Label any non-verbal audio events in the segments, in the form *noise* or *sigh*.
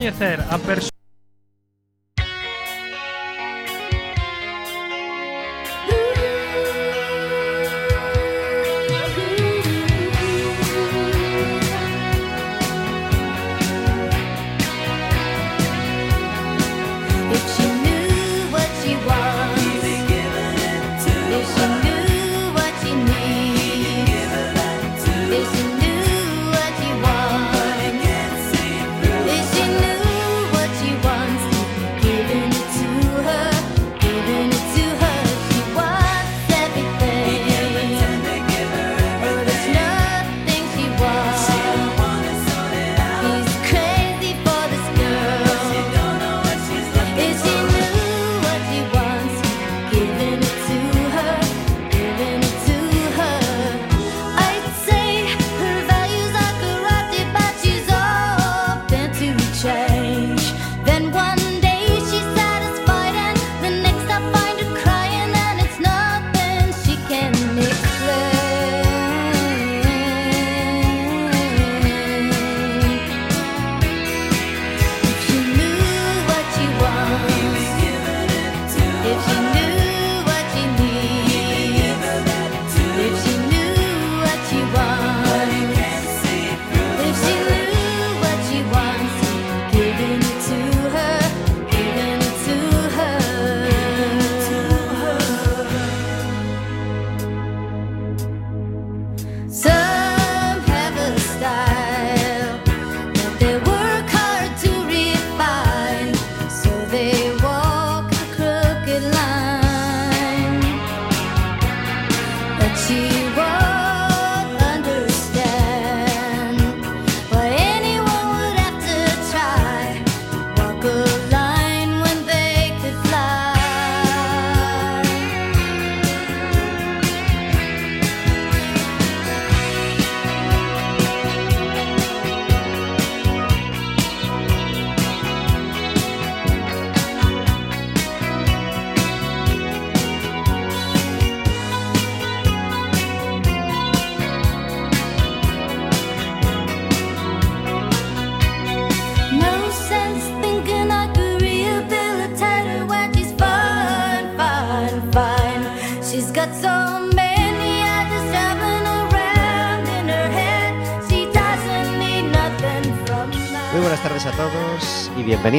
a persoa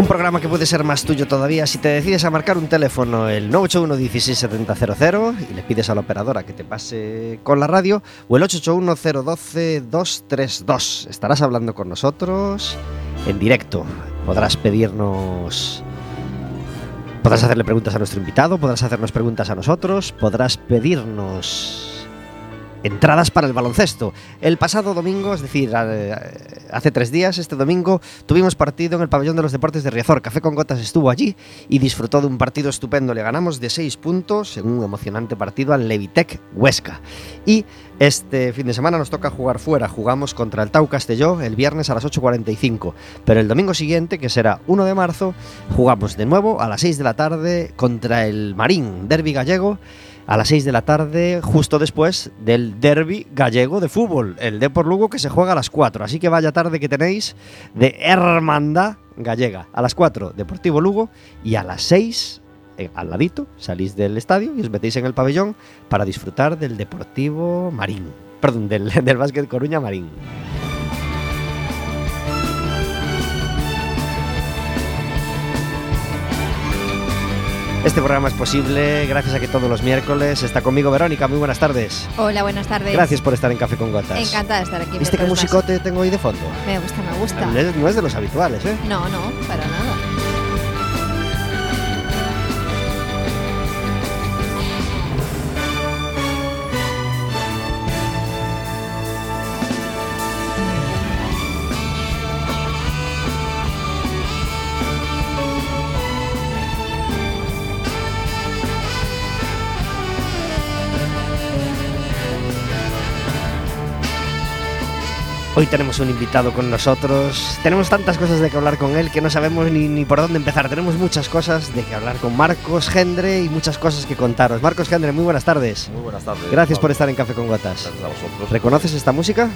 Un programa que puede ser más tuyo todavía si te decides a marcar un teléfono el 981 16700 y le pides a la operadora que te pase con la radio o el 881 012 232. Estarás hablando con nosotros en directo. Podrás pedirnos Podrás hacerle preguntas a nuestro invitado, podrás hacernos preguntas a nosotros, podrás pedirnos entradas para el baloncesto. El pasado domingo, es decir, eh, hace tres días, este domingo, tuvimos partido en el pabellón de los deportes de Riazor. Café con Gotas estuvo allí y disfrutó de un partido estupendo. Le ganamos de seis puntos en un emocionante partido al Levitec Huesca. Y este fin de semana nos toca jugar fuera. Jugamos contra el Tau Castelló el viernes a las 8.45. Pero el domingo siguiente, que será 1 de marzo, jugamos de nuevo a las 6 de la tarde contra el Marín, derby gallego a las 6 de la tarde, justo después del derby gallego de fútbol, el Depor Lugo que se juega a las 4. Así que vaya tarde que tenéis de hermandad gallega. A las 4, Deportivo Lugo, y a las 6, eh, al ladito, salís del estadio y os metéis en el pabellón para disfrutar del Deportivo Marín. Perdón, del, *laughs* del Básquet Coruña Marín. Este programa es posible gracias a que todos los miércoles está conmigo Verónica. Muy buenas tardes. Hola, buenas tardes. Gracias por estar en Café con Gotas. Encantada de estar aquí. ¿Viste qué musicote tengo hoy de fondo? Me gusta, me gusta. No es- no es de los habituales, ¿eh? No, no, para nada. Hoy tenemos un invitado con nosotros. Tenemos tantas cosas de que hablar con él que no sabemos ni, ni por dónde empezar. Tenemos muchas cosas de que hablar con Marcos Gendre y muchas cosas que contaros. Marcos Gendre, muy buenas tardes. Muy buenas tardes. Gracias por estar en Café con Gotas. Gracias a vosotros. ¿Reconoces esta música?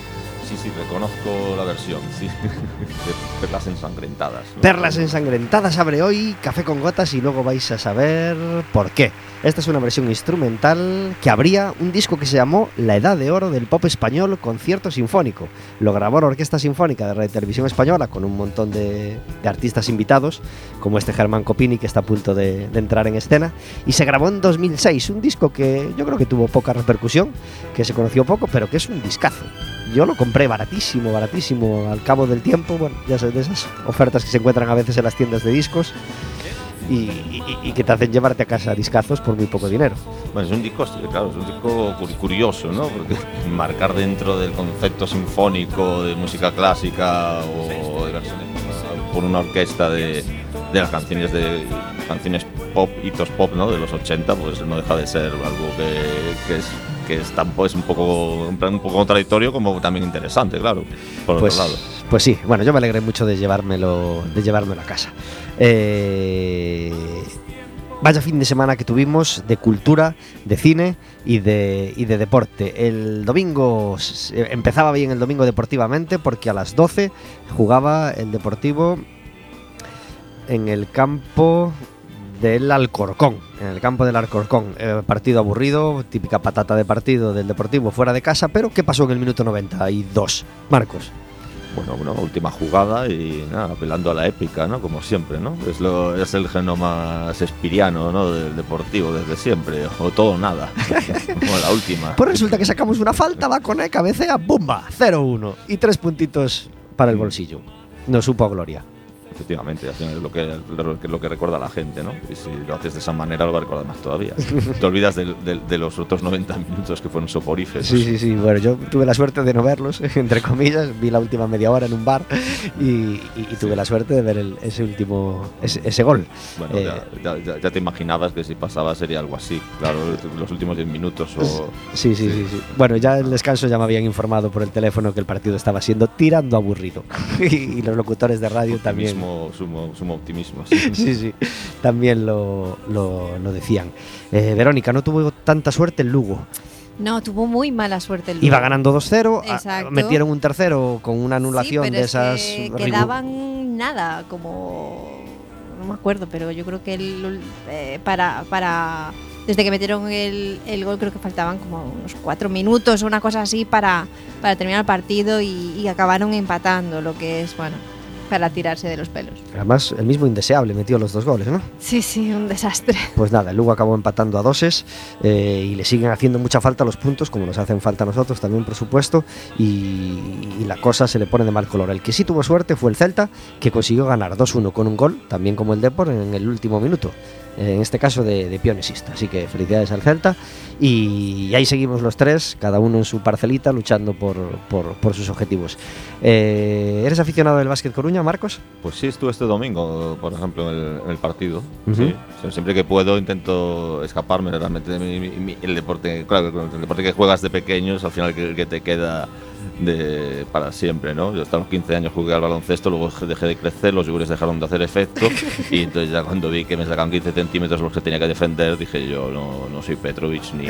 Sí, sí, reconozco la versión, sí. *laughs* de Perlas ensangrentadas. ¿no? Perlas ensangrentadas abre hoy Café con Gotas y luego vais a saber por qué. Esta es una versión instrumental que abría un disco que se llamó La Edad de Oro del Pop Español Concierto Sinfónico. Lo grabó la Orquesta Sinfónica de Radio Televisión Española con un montón de, de artistas invitados, como este Germán Copini que está a punto de, de entrar en escena. Y se grabó en 2006, un disco que yo creo que tuvo poca repercusión, que se conoció poco, pero que es un discazo. Yo lo compré baratísimo, baratísimo al cabo del tiempo. Bueno, ya sabes, de esas ofertas que se encuentran a veces en las tiendas de discos y, y- y que te hacen llevarte a casa discazos por muy poco dinero. Bueno, es un disco, claro, es un disco cur- curioso, ¿no? Porque *laughs* marcar dentro del concepto sinfónico de música clásica o de versiones por una orquesta de, de las canciones de canciones pop, hitos pop, ¿no? De los 80, pues no deja de ser algo que, que es que es, tan- pues, un poco en plan, un poco contradictorio como también interesante, claro, por Pues, otro lado. pues sí, bueno, yo me alegré mucho de llevármelo, de llevármelo a casa. Eh, vaya fin de semana que tuvimos de cultura, de cine y de, y de deporte. El domingo empezaba bien el domingo deportivamente porque a las 12 jugaba el Deportivo en el campo del Alcorcón, en el campo del Alcorcón. Eh, partido aburrido, típica patata de partido del Deportivo fuera de casa, pero ¿qué pasó en el minuto 92? Marcos. Bueno, una última jugada y nada, apelando a la épica, ¿no? Como siempre, ¿no? Es, lo, es el genoma espiriano, ¿no? Del deportivo desde siempre, o todo o nada. *laughs* Como la última. Pues resulta que sacamos una falta, va con E, cabecea, ¡bumba! 0-1. Y tres puntitos para el bolsillo. No supo a gloria. Efectivamente, al final es lo que, lo que, lo que recuerda a la gente, ¿no? Y si lo haces de esa manera lo va a recordar más todavía. *laughs* Te olvidas del- de los otros 90 minutos que fueron soporíferos. Sí, sí, sí. Bueno, yo tuve la suerte de no verlos, *laughs* entre comillas. Vi la última media hora en un bar y, y- y tuve la suerte de ver el- ese último, ese, ese gol. Bueno, Eh, ya, ya- ya te imaginabas que si pasaba sería algo así, claro, los últimos 10 minutos o... Sí, sí, sí, sí. Bueno, ya en el descanso ya me habían informado por el teléfono que el partido estaba siendo tirando aburrido. *laughs* y, y los locutores de radio también. Mismo, sumo, sumo optimismo. sí. *laughs* Sí, sí, también lo, lo- lo decían. Eh, Verónica, no tuvo tanta suerte el Lugo. No, tuvo muy mala suerte el Iba Lugo. ganando 2-0, a- Exacto. metieron un tercero con una anulación Sí, pero de es esas. que rigu- quedaban nada, como. No me acuerdo, pero yo creo que el, eh, para, para. Desde que metieron el, el gol, creo que faltaban como unos cuatro minutos o una cosa así para, para terminar el partido y, y acabaron empatando, lo que es, bueno, para tirarse de los pelos. Además, el mismo indeseable metió los dos goles, ¿no? Sí, sí, un desastre. Pues nada, el Lugo acabó empatando a doses eh, y le siguen haciendo mucha falta los puntos, como nos hacen falta a nosotros también, por supuesto, y, y la cosa se le pone de mal color. El que sí tuvo suerte fue el Celta, que consiguió ganar 2-1 con un gol, también como el Depor, en el último minuto. En este caso de, de pionesista. Así que felicidades al Celta. Y ahí seguimos los tres, cada uno en su parcelita, luchando por, por- por sus objetivos. Eh, ¿Eres aficionado del Básquet Coruña, Marcos? Pues sí, estuve este domingo, por ejemplo, en el, en el partido. Ujú. sí. O sea, siempre que puedo intento escaparme realmente de mi- mi- el deporte. Claro, el deporte que juegas de pequeños, al final que, que te queda de, para siempre, ¿no? Yo hasta los 15 años jugué al baloncesto, luego dejé de crecer, los yogures dejaron de hacer efecto y entonces ya cuando vi que me sacaban 15 centímetros los que tenía que defender, dije yo no, no soy Petrovic ni,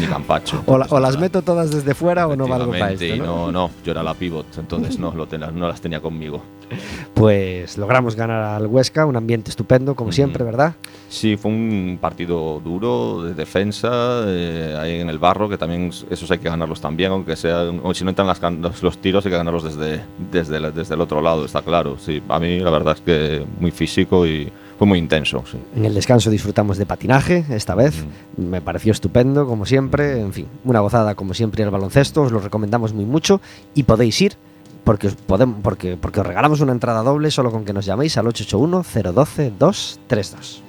ni Campacho. *laughs* O, la- o las meto todas desde fuera o no valgo para esto. ¿no? no, no, yo era la pivot, entonces no, lo ten- no las tenía conmigo. *laughs* pues logramos ganar al Huesca, un ambiente estupendo, como siempre, ¿verdad? Sí, fue un partido duro de defensa eh, ahí en el barro, que también esos hay que ganarlos también, aunque sea, o si no entran las los, los tiros hay que ganarlos desde, desde, la- desde el otro lado, está claro. Sí, a mí la verdad es que muy físico y fue muy intenso. Sí. En el descanso disfrutamos de patinaje, esta vez. Me pareció estupendo, como siempre. En fin, una gozada, como siempre, el baloncesto. Os lo recomendamos muy mucho y podéis ir porque os, podemos, porque, porque os regalamos una entrada doble solo con que nos llaméis al 881-012-232.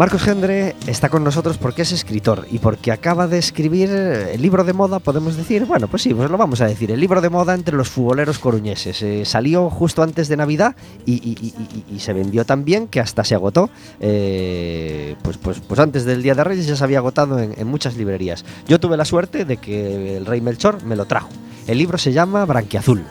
Marcos Gendre está con nosotros porque es escritor y porque acaba de escribir el libro de moda, podemos decir. Bueno, pues sí, pues lo vamos a decir. El libro de moda entre los futboleros coruñeses. Eh, salió justo antes de Navidad y, se vendió tan bien que hasta se agotó. Eh, pues, pues, pues antes del Día de Reyes ya se había agotado en, en muchas librerías. Yo tuve la suerte de que el rey Melchor me lo trajo. El libro se llama Branquiazul.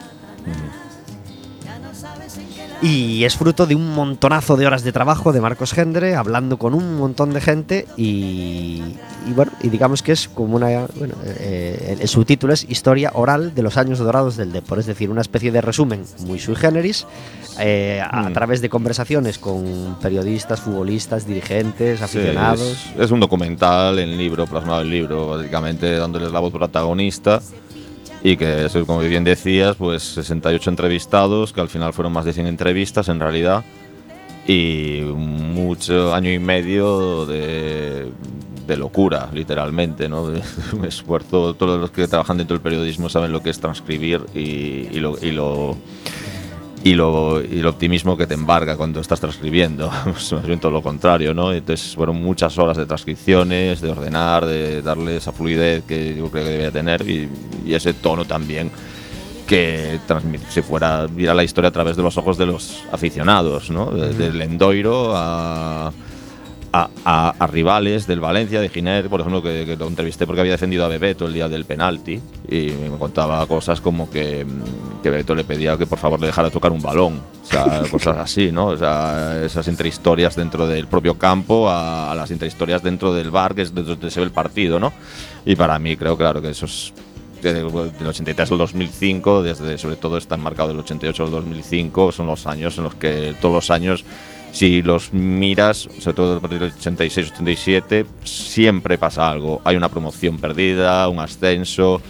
Y es fruto de un montonazo de horas de trabajo de Marcos Gendre, hablando con un montón de gente y, y bueno, y digamos que es como una, bueno, eh, el, el subtítulo es Historia oral de los años dorados del Depor, es decir, una especie de resumen muy sui generis eh, a, a Mm. través de conversaciones con periodistas, futbolistas, dirigentes, aficionados. Sí, es, es un documental en libro, plasmado en libro, básicamente dándoles la voz protagonista. Y que, como bien decías, pues 68 entrevistados, que al final fueron más de 100 entrevistas en realidad. Y mucho año y medio de, de locura, literalmente, ¿no? De *laughs* un esfuerzo. Todos los que trabajan dentro del periodismo saben lo que es transcribir y, y lo, y lo y lo, y el optimismo que te embarga cuando estás transcribiendo. *laughs* Pues más bien todo lo contrario, ¿no? Entonces fueron muchas horas de transcripciones, de ordenar, de darle esa fluidez que yo creo que debía tener y, y ese tono también que se fuera viera la historia a través de los ojos de los aficionados, ¿no? De- Del Endoiro a, a, a- a rivales del Valencia, de Giner, por ejemplo, que, que lo entrevisté porque había defendido a Bebeto el día del penalti y me contaba cosas como que, mm, que Bebeto le pedía que por favor le dejara tocar un balón, o sea, *laughs* cosas así, ¿no? O sea, esas intrahistorias dentro del propio campo a, a las intrahistorias dentro del bar, que es donde se ve el partido, ¿no? Y para mí creo, claro, que eso es desde el del 83 al 2005, desde sobre todo está marcado del 88 al 2005, son los años en los que todos los años, si los miras, sobre todo a partir del 86-87, siempre pasa algo. Hay una promoción perdida, un ascenso,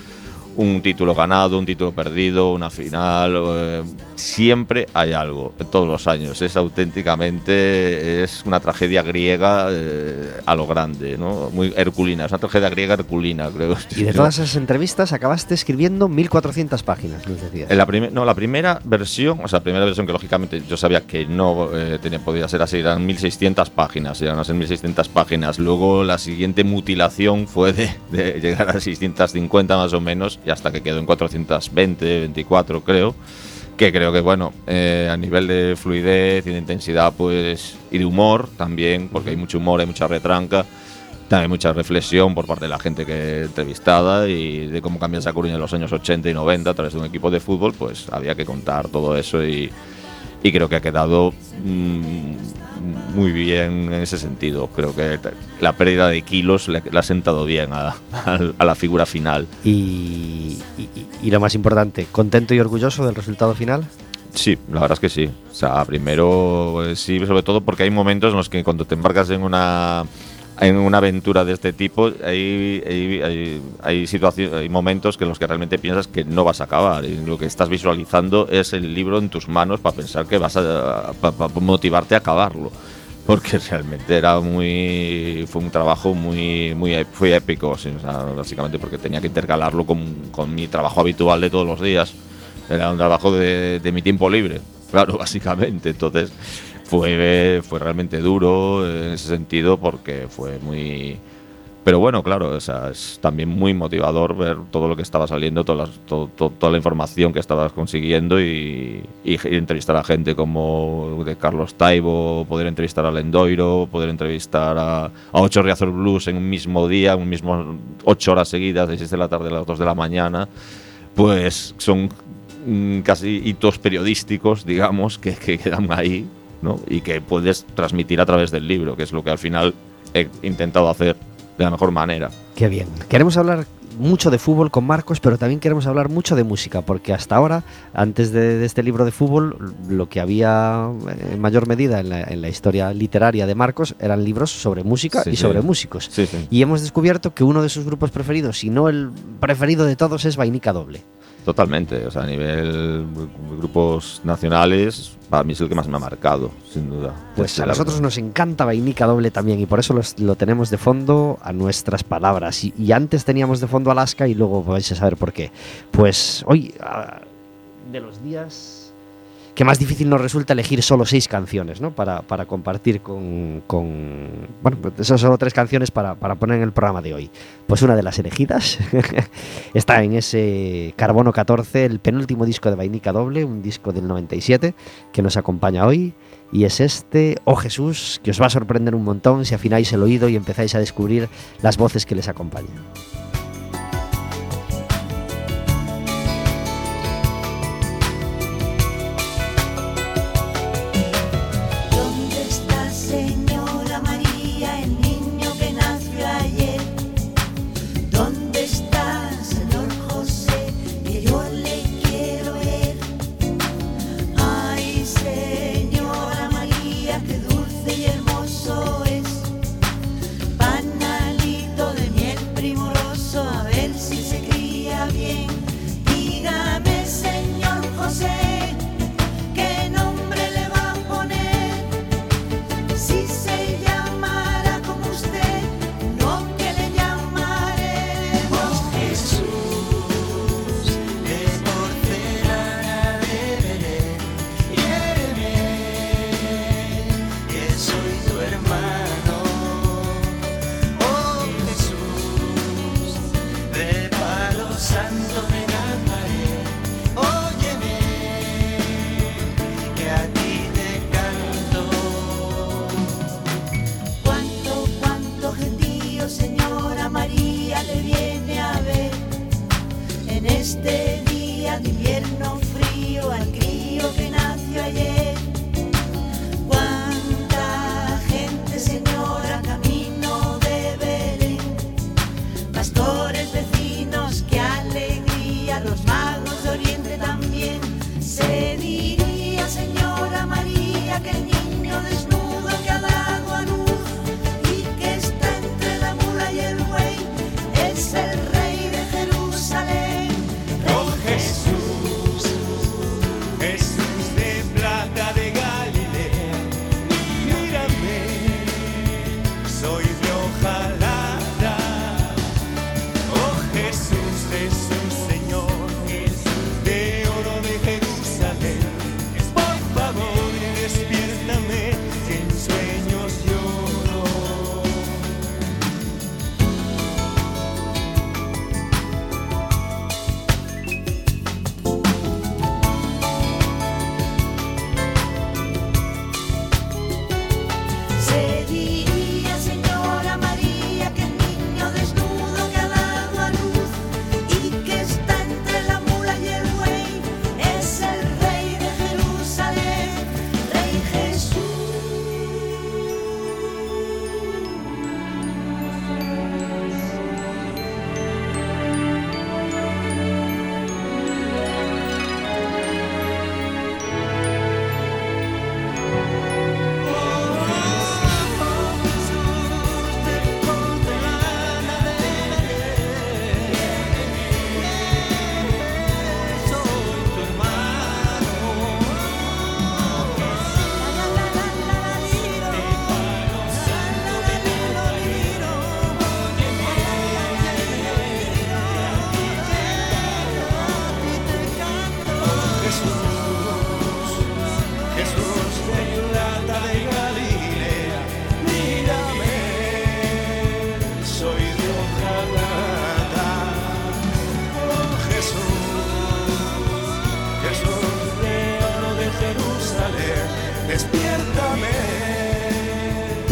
un título ganado, un título perdido, una final. eh, siempre hay algo, todos los años. Es auténticamente es una tragedia griega eh, a lo grande, ¿no? Muy herculina, es una tragedia griega herculina, creo. *laughs* Y de todas esas entrevistas acabaste escribiendo 1400 páginas, nos decías. En la, no, la primera versión, o sea, la primera versión que lógicamente yo sabía que no eh, tenía, podía ser así, eran 1600 páginas, eran ser 1600 páginas. Luego la siguiente mutilación fue de, de llegar a 650 más o menos, y hasta que quedó en 420, 24 creo. Que creo que, bueno, eh, a nivel de fluidez y de intensidad, pues, y de humor también, porque hay mucho humor, hay mucha retranca. También mucha reflexión por parte de la gente que entrevistada y de cómo cambia esa Coruña en los años 80 y 90 a través de un equipo de fútbol, pues había que contar todo eso y, y creo que ha quedado mm, muy bien en ese sentido. Creo que la pérdida de kilos le, le ha sentado bien a, a- a la figura final. Y, y- y lo más importante, ¿contento y orgulloso del resultado final? Sí, la verdad es que sí. O sea, primero eh, sí, sobre todo porque hay momentos en los que cuando te embarcas en una en una aventura de este tipo hay, hay, hay, hay situaciones, hay momentos que en los que realmente piensas que no vas a acabar y lo que estás visualizando es el libro en tus manos para pensar que vas a para motivarte a acabarlo porque *laughs* realmente era muy fue un trabajo muy muy fue épico sí, o sea, básicamente porque tenía que intercalarlo con, con mi trabajo habitual de todos los días. Era un trabajo de, de mi tiempo libre *laughs* claro básicamente. Entonces fue fue realmente duro en ese sentido porque fue muy pero bueno, claro, o es también muy motivador ver todo lo que estaba saliendo, todas las- to- to- toda la información que estabas consiguiendo y, entrevistar a gente como de Carlos Taibo, poder entrevistar a Lendoiro, poder entrevistar a, a Ocho Riazor Blues en un mismo día, un mismo ocho horas seguidas, de 6 de la tarde a las 2 de la mañana, pues son mm, casi hitos periodísticos, digamos, que quedan ahí, ¿no? Y que puedes transmitir a través del libro, que es lo que al final he intentado hacer de la mejor manera. Qué bien. Queremos hablar mucho de fútbol con Marcos, pero también queremos hablar mucho de música, porque hasta ahora, antes de, de este libro de fútbol, lo que había en mayor medida en la, en la historia literaria de Marcos eran libros sobre música Sí, y sí. sobre músicos. Sí. Y hemos descubierto que uno de sus grupos preferidos, si no el preferido de todos, es Vainica Doble. Totalmente, o sea, a nivel grupos nacionales, para mí es el que más me ha marcado, sin duda. Pues a nosotros nos encanta Vainica Doble también y por eso los- lo tenemos de fondo a nuestras palabras. Y, y antes teníamos de fondo Alaska y luego vais a saber por qué. Pues hoy, ah, de los días que más difícil nos resulta elegir solo seis canciones, ¿no? Para, para compartir con, con- Bueno, pues esas solo tres canciones para, para poner en el programa de hoy. Pues una de las elegidas *laughs* está en ese Carbono 14, el penúltimo disco de Vainica Doble, un disco del 97 que nos acompaña hoy. Y es este, Oh Jesús, que os va a sorprender un montón si afináis el oído y empezáis a descubrir las voces que les acompañan.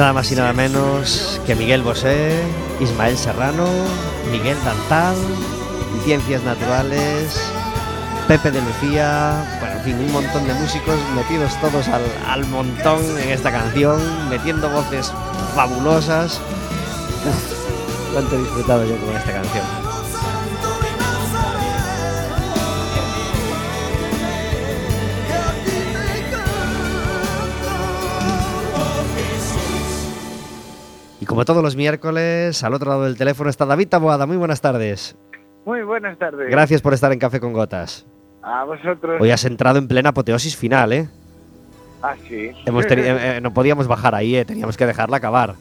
Nada más y nada menos que Miguel Bosé, Ismael Serrano, Miguel Dantal, Ciencias Naturales, Pepe de Lucía, bueno, en fin, un montón de músicos metidos todos al, montón en esta canción, metiendo voces fabulosas. Cuánto he disfrutado yo con esta canción. Como todos los miércoles, al otro lado del teléfono está David Taboada. Muy buenas tardes. Muy buenas tardes. Gracias por estar en Café con Gotas. A vosotros. Hoy has entrado en plena apoteosis final, ¿eh? Ah, sí. Hemos eh, eh, no podíamos bajar ahí, ¿eh? Teníamos que dejarla acabar.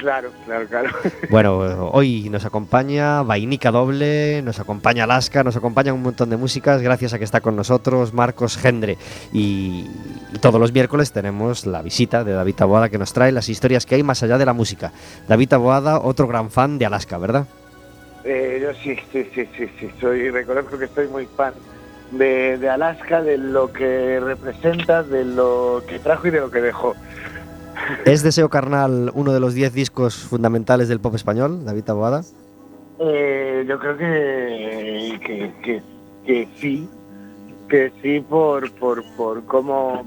Claro, claro, claro. *laughs* Bueno, hoy nos acompaña Vainica Doble, nos acompaña Alaska, nos acompaña un montón de músicas, gracias a que está con nosotros Marcos Gendre. Y, y todos los miércoles tenemos la visita de David Taboada que nos trae las historias que hay más allá de la música. David Taboada, otro gran fan de Alaska, ¿verdad? Eh, yo sí, sí, sí, sí, sí. Soy, reconozco que estoy muy fan de, de Alaska, de lo que representa, de lo que trajo y de lo que dejó. ¿Es Deseo Carnal uno de los 10 discos fundamentales del pop español, David Taboada? Eh, yo creo que, que, sí, que sí por, por, por cómo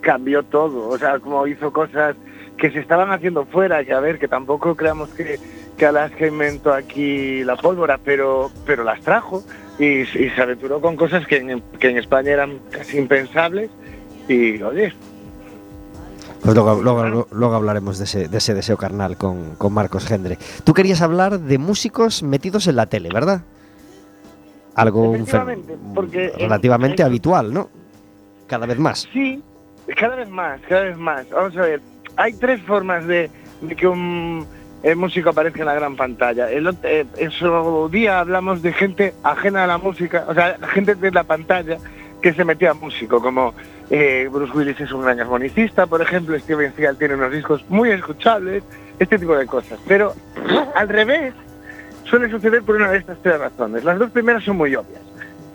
cambió todo, o sea, cómo hizo cosas que se estaban haciendo fuera, que a ver, que tampoco creamos que, que Alaska inventó aquí la pólvora, pero, pero las trajo y, y se aventuró con cosas que en, que en España eran casi impensables y, oye, Pues luego, luego, luego hablaremos de ese, de ese deseo carnal con, con Marcos Gendre. Tú querías hablar de músicos metidos en la tele, ¿verdad? Algo porque en- relativamente en- habitual, ¿no? Cada vez más. Sí, cada vez más, cada vez más. Vamos a ver, hay tres formas de, de que un eh, músico aparezca en la gran pantalla. El, eh, en su día hablamos de gente ajena a la música, o sea, gente de la pantalla que se metía a músico, como eh, Bruce Willis es un gran armonicista, por ejemplo, Steven Seagal tiene unos discos muy escuchables, este tipo de cosas. Pero al revés, suele suceder por una de estas tres razones. Las dos primeras son muy obvias.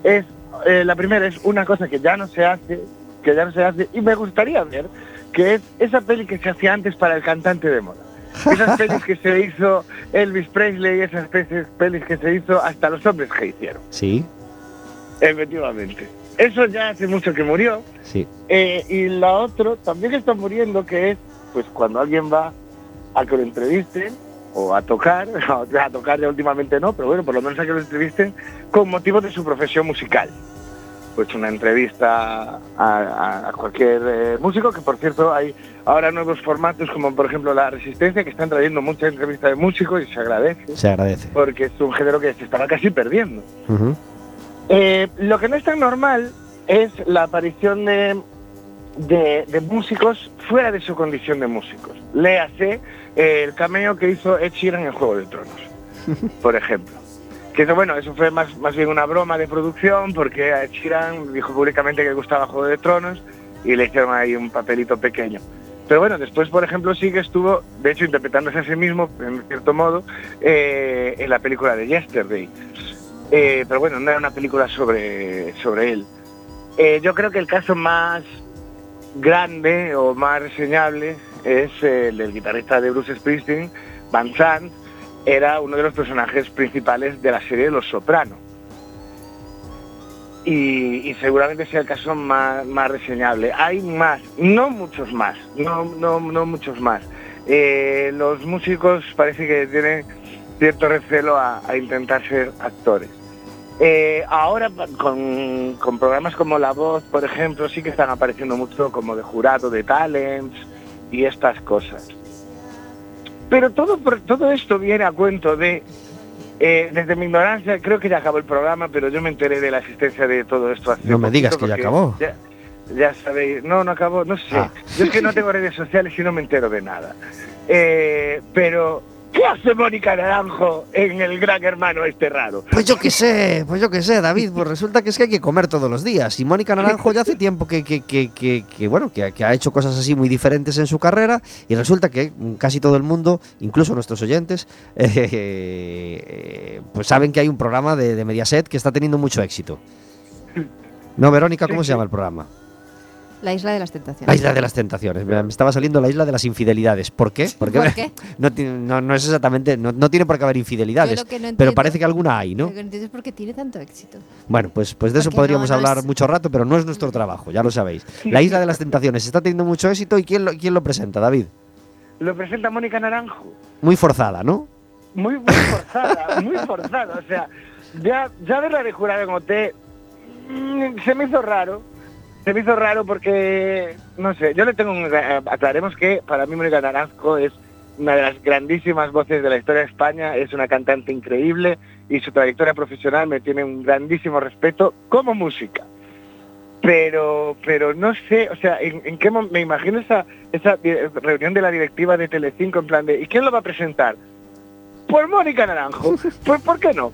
Es, eh, la primera es una cosa que ya no se hace, que ya no se hace, y me gustaría ver, que es esa peli que se hacía antes para el cantante de moda. Esas pelis que se hizo Elvis Presley, esas pelis, pelis que se hizo hasta los hombres que hicieron. Sí, Efectivamente. Eso ya hace mucho que murió. sí. Eh, y la otra también está muriendo, que es pues cuando alguien va a que lo entrevisten o a tocar, *laughs* a tocar ya últimamente no, pero bueno, por lo menos a que lo entrevisten con motivo de su profesión musical. Pues una entrevista a, cualquier eh, músico, que por cierto hay ahora nuevos formatos como por ejemplo La Resistencia, que están trayendo muchas entrevistas de músicos y se agradece, Se agradece. porque es un género que se estaba casi perdiendo. Eh, lo que no es tan normal es la aparición de, de, de músicos fuera de su condición de músicos. Léase eh, el cameo que hizo Ed Sheeran en Juego de Tronos, *laughs* por ejemplo. Que eso, bueno, eso fue más, más bien una broma de producción porque Ed Sheeran dijo públicamente que le gustaba Juego de Tronos y le hicieron ahí un papelito pequeño. Pero bueno, después, por ejemplo, sí que estuvo, de hecho, interpretándose a sí mismo, en cierto modo, eh, en la película de Yesterday. Eh, pero bueno, no era una película sobre, sobre él. Eh, yo creo que el caso más grande o más reseñable es el del guitarrista de Bruce Springsteen, Van Sant, era uno de los personajes principales de la serie Los Soprano. Y, seguramente sea el caso más, más reseñable. Hay más, no muchos más, no, no, no muchos más. Eh, los músicos parece que tienen cierto recelo a intentar ser actores. Eh, ahora con, con programas como La Voz, por ejemplo, sí que están apareciendo mucho como de jurado de talents y estas cosas. Pero todo, por- todo esto viene a cuento de, eh, desde mi ignorancia, creo que ya acabó el programa, pero yo me enteré de la existencia de todo esto hace No me digas que ya acabó. Ya, ya sabéis, no, no acabó, no sé. Ah. Yo es que no tengo redes sociales y no me entero de nada. Eh, pero, ¿qué hace Mónica Naranjo en el gran hermano este raro? Pues yo qué sé, pues yo qué sé, David. Pues resulta que es que hay que comer todos los días. Y Mónica Naranjo ya hace tiempo que, que, que, que- que, bueno, que, ha hecho cosas así muy diferentes en su carrera. Y resulta que casi todo el mundo, incluso nuestros oyentes, *laughs* eh, pues saben que hay un programa de, de Mediaset que está teniendo mucho éxito. No, Verónica, ¿cómo Sí, se llama el programa? La isla de las tentaciones. La isla de las tentaciones. Me estaba saliendo la isla de las infidelidades. ¿Por qué? Porque ¿Por *laughs* qué? No, tiene- no, no es exactamente, no, no tiene por qué haber infidelidades. Que pero parece que alguna hay, ¿no? Lo que no entiendo es por qué tiene tanto éxito. Bueno, pues, pues de eso Porque podríamos no, no hablar es- mucho rato, pero no es nuestro trabajo, ya lo sabéis. La Isla de las Tentaciones está teniendo mucho éxito y ¿quién lo, quién lo presenta, David? Lo presenta Mónica Naranjo. Muy forzada, ¿no? muy, muy forzada, *laughs* muy forzada. O sea, ya, ya verla de jurado en OT mm, se me hizo raro. Se me hizo raro porque, no sé, yo le tengo un... eh, Aclaremos que para mí Mónica Naranjo es una de las grandísimas voces de la historia de España, es una cantante increíble y su trayectoria profesional me tiene un grandísimo respeto como música. Pero, pero no sé, o sea, ¿en, qué me imagino esa, esa reunión de la directiva de Telecinco en plan de ¿y quién lo va a presentar? Pues Mónica Naranjo. Pues ¿por qué no?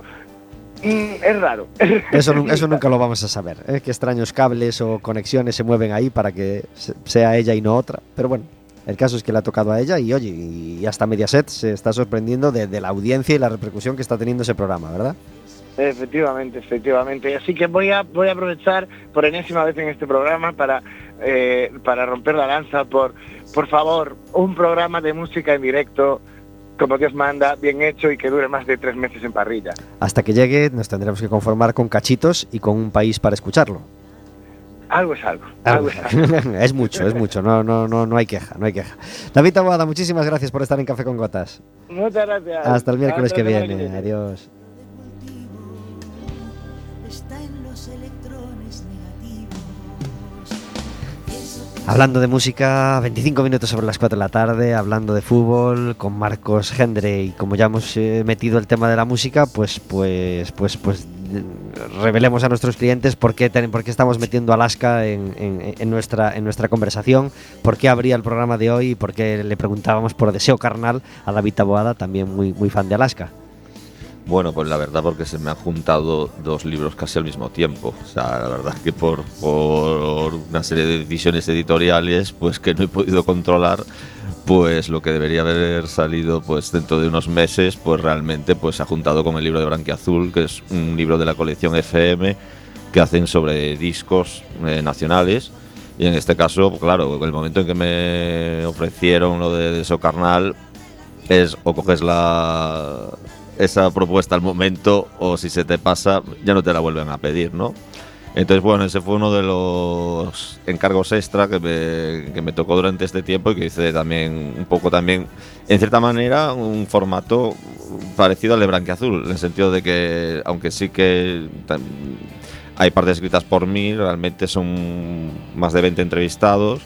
Mm, es raro. *laughs* Eso, eso nunca lo vamos a saber. ¿eh? Qué extraños cables o conexiones se mueven ahí para que se- sea ella y no otra. Pero bueno, el caso es que le ha tocado a ella y oye, y hasta Mediaset se está sorprendiendo de, de la audiencia y la repercusión que está teniendo ese programa, ¿verdad? Efectivamente, efectivamente. Así que voy a voy a aprovechar por enésima vez en este programa para eh, para romper la lanza por por favor un programa de música en directo como Dios manda, bien hecho y que dure más de tres meses en parrilla. Hasta que llegue nos tendremos que conformar con cachitos y con un país para escucharlo. Algo es algo. Algo es algo. *laughs* es mucho, es mucho, no, no, no, no hay queja, no hay queja. David Taboada, muchísimas gracias por estar en Café con Gotas. Muchas gracias. Hasta el miércoles Hasta que viene, adiós. Hablando de música, 25 minutos sobre las 4 de la tarde, hablando de fútbol con Marcos Gendre y como ya hemos eh, metido el tema de la música, pues pues pues pues eh, revelemos a nuestros clientes por qué, por qué estamos metiendo Alaska en nuestra en nuestra conversación, por qué abría el programa de hoy y por qué le preguntábamos por Deseo Carnal a David Taboada, también muy muy fan de Alaska. Bueno, pues la verdad porque se me han juntado dos libros casi al mismo tiempo. O sea, la verdad que por, por una serie de decisiones editoriales pues que no he podido controlar, pues lo que debería haber salido pues dentro de unos meses, pues realmente pues se ha juntado con el libro de Branquiazul, que es un libro de la colección FM que hacen sobre discos eh, nacionales. Y en este caso, claro, el momento en que me ofrecieron lo de Deseo Carnal, es o coges la esa propuesta al momento o si se te pasa ya no te la vuelven a pedir, ¿no? Entonces, bueno, ese fue uno de los encargos extra que me, que me tocó durante este tiempo y que hice también un poco también, en cierta manera, un formato parecido al de Branquiazul, en el sentido de que, aunque sí que hay partes escritas por mí, realmente son más de 20 entrevistados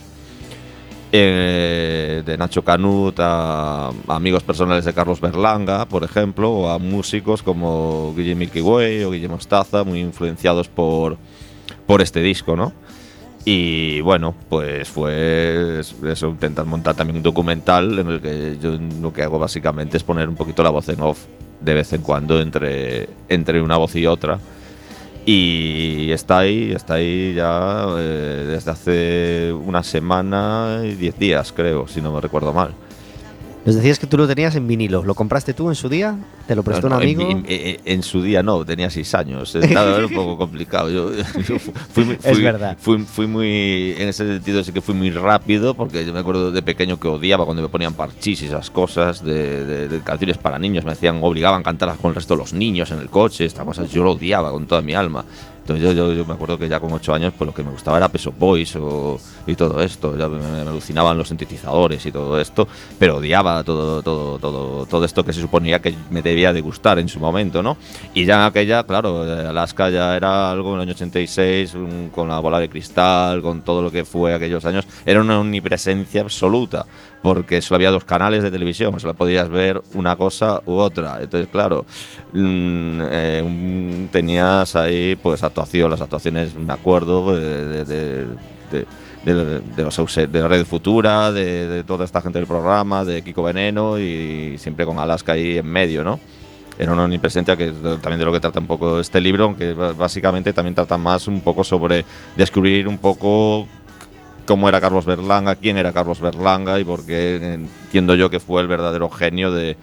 eh, de Nacho Canut a, amigos personales de Carlos Berlanga, por ejemplo, o a músicos como Guille Milky Way o Guillermo Mostaza, muy influenciados por, por este disco, ¿no? Y bueno, pues fue eso, intentar montar también un documental en el que yo lo que hago básicamente es poner un poquito la voz en off de vez en cuando entre, entre una voz y otra. Y está ahí, está ahí ya eh, desde hace una semana y diez días, creo, si no me recuerdo mal. Nos decías que tú lo tenías en vinilo, ¿lo compraste tú en su día? ¿Te lo prestó No, un no, amigo? En, en- en- su día no, tenía seis años. *laughs* Estaba un poco complicado. Yo, yo fu- fui, muy- Es fui- verdad. Fui, fui muy. En ese sentido, sí que fui muy rápido, porque yo me acuerdo de pequeño que odiaba cuando me ponían parchís y esas cosas de, de- de canciones para niños. Me decían, obligaban a cantarlas con el resto de los niños en el coche, estas cosas. Yo lo odiaba con toda mi alma. Entonces yo, yo, yo me acuerdo que ya con ocho años pues lo que me gustaba era Peso Boys o, y todo esto. Ya me, me alucinaban los sintetizadores y todo esto, pero odiaba todo, todo, todo, todo esto que se suponía que me debía de gustar en su momento, ¿no? Y ya en aquella, claro, Alaska ya era algo en el año 86, un- con la bola de cristal, con todo lo que fue aquellos años, era una omnipresencia absoluta, porque solo había dos canales de televisión, solo podías ver una cosa u otra. Entonces, claro, mm, eh, tenías ahí pues actuación, las actuaciones, me acuerdo, de, de- de- de- los de Red Futura, de, toda esta gente del programa, de Kiko Veneno y siempre con Alaska ahí en medio, ¿no? Era una omnipresencia que también de lo que trata un poco este libro, aunque básicamente también trata más un poco sobre descubrir un poco cómo era Carlos Berlanga, quién era Carlos Berlanga y por qué entiendo yo que fue el verdadero genio de,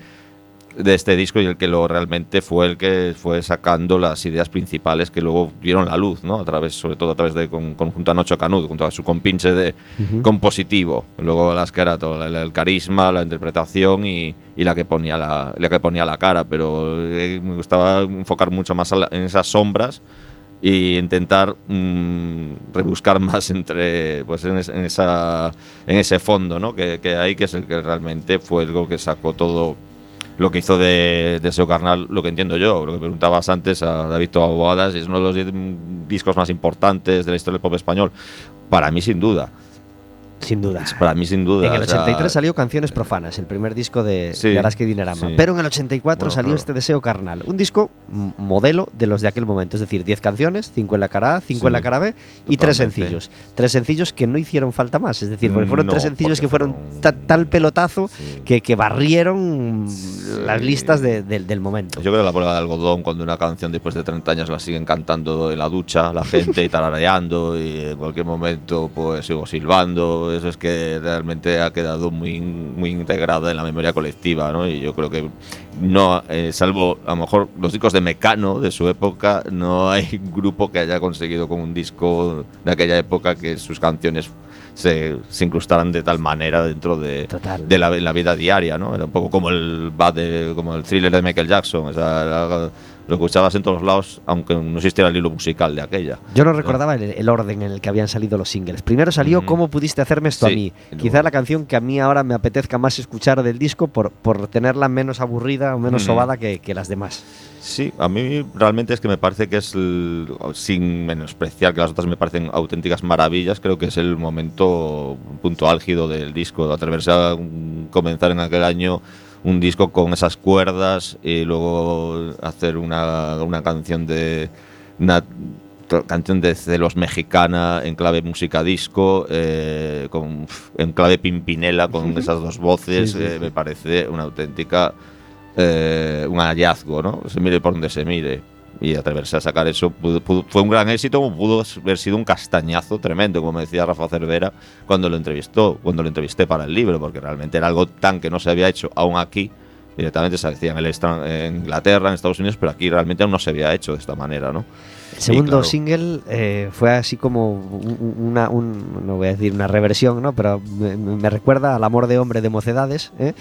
de este disco y el que lo realmente fue el que fue sacando las ideas principales que luego vieron la luz, ¿no? A través, sobre todo a través de con, con- junto a Nocho Canud, junto a su compinche de compositivo. Luego las que era todo el, el carisma, la interpretación y, y la que ponía la, la que ponía la cara, pero eh, me gustaba enfocar mucho más la- en esas sombras y intentar mm, rebuscar más entre pues en, es- en esa en ese fondo ¿no? que, que hay que es el que realmente fue algo que sacó todo lo que hizo de Deseo Carnal lo que entiendo yo lo que preguntabas antes a David Toaboadas es uno de los mm, discos más importantes de la historia del pop español para mí sin duda Sin duda. Para mí, sin duda. En el o sea, 83 salió Canciones Profanas, el primer disco de, Sí, de Araski Dinarama. sí. Pero en el 84 Bueno, salió claro. este Deseo Carnal, un disco modelo de los de aquel momento. Es decir, 10 canciones, 5 en la cara A, 5 en la cara B y 3 totalmente. sencillos. Tres sencillos que no hicieron falta más. Es decir, porque fueron No, tres sencillos que fueron ta- tal pelotazo que, que barrieron las listas de- del- del momento. Yo creo que la prueba de algodón, cuando una canción después de 30 años la siguen cantando en la ducha, la gente y *laughs* tarareando, y en cualquier momento pues sigo silbando, eso es que realmente ha quedado muy, muy integrada en la memoria colectiva, ¿no? Y yo creo que no, eh, salvo a lo mejor los discos de Mecano de su época, no hay *laughs* grupo que haya conseguido con un disco de aquella época que sus canciones se, se incrustaran de tal manera dentro de, de la, la vida diaria, ¿no? Era un poco como el como el thriller de Michael Jackson, o sea, era- lo escuchabas en todos lados, aunque no existiera el hilo musical de aquella. Yo no recordaba el, el orden en el que habían salido los singles. Primero salió Ujú. ¿Cómo pudiste hacerme esto a Sí, mí? y luego- Quizás la canción que a mí ahora me apetezca más escuchar del disco por, por tenerla menos aburrida o menos Ujú. sobada que, que las demás. Sí, a mí realmente es que me parece que es, el- sin menospreciar que las otras me parecen auténticas maravillas, creo que es el momento, un punto álgido del disco, atreverse a mm, comenzar en aquel año un disco con esas cuerdas y luego hacer una, una canción de... Una, canción de celos mexicana en clave música disco, eh, con, en clave pimpinela con *laughs* esas dos voces, Sí, sí, eh, me parece una auténtica eh, un hallazgo, ¿no? Se mire por donde se mire. Y atreverse a sacar eso pudo- fue un gran éxito, como pudo haber sido un castañazo tremendo, como decía Rafa Cervera cuando lo entrevistó, cuando lo entrevisté para el libro, porque realmente era algo tan que no se había hecho aún aquí. Directamente se hacía en, el en Inglaterra, en Estados Unidos, pero aquí realmente aún no se había hecho de esta manera, ¿no? El segundo claro. single eh, fue así como un- una, un- no voy a decir una reversión, ¿no? pero me, me recuerda al amor de hombre de mocedades. ¿eh?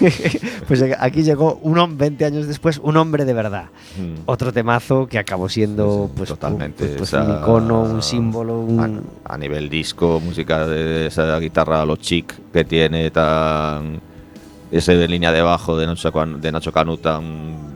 *laughs* pues aquí llegó un hombre, 20 años después, un hombre de verdad. Mm. Otro temazo que acabó siendo pues, totalmente, un, pues, sea, un icono, un símbolo, un... a, a nivel disco, música de esa guitarra a lo chic que tiene tan ese de línea de bajo de Nacho, de Nacho Canu tan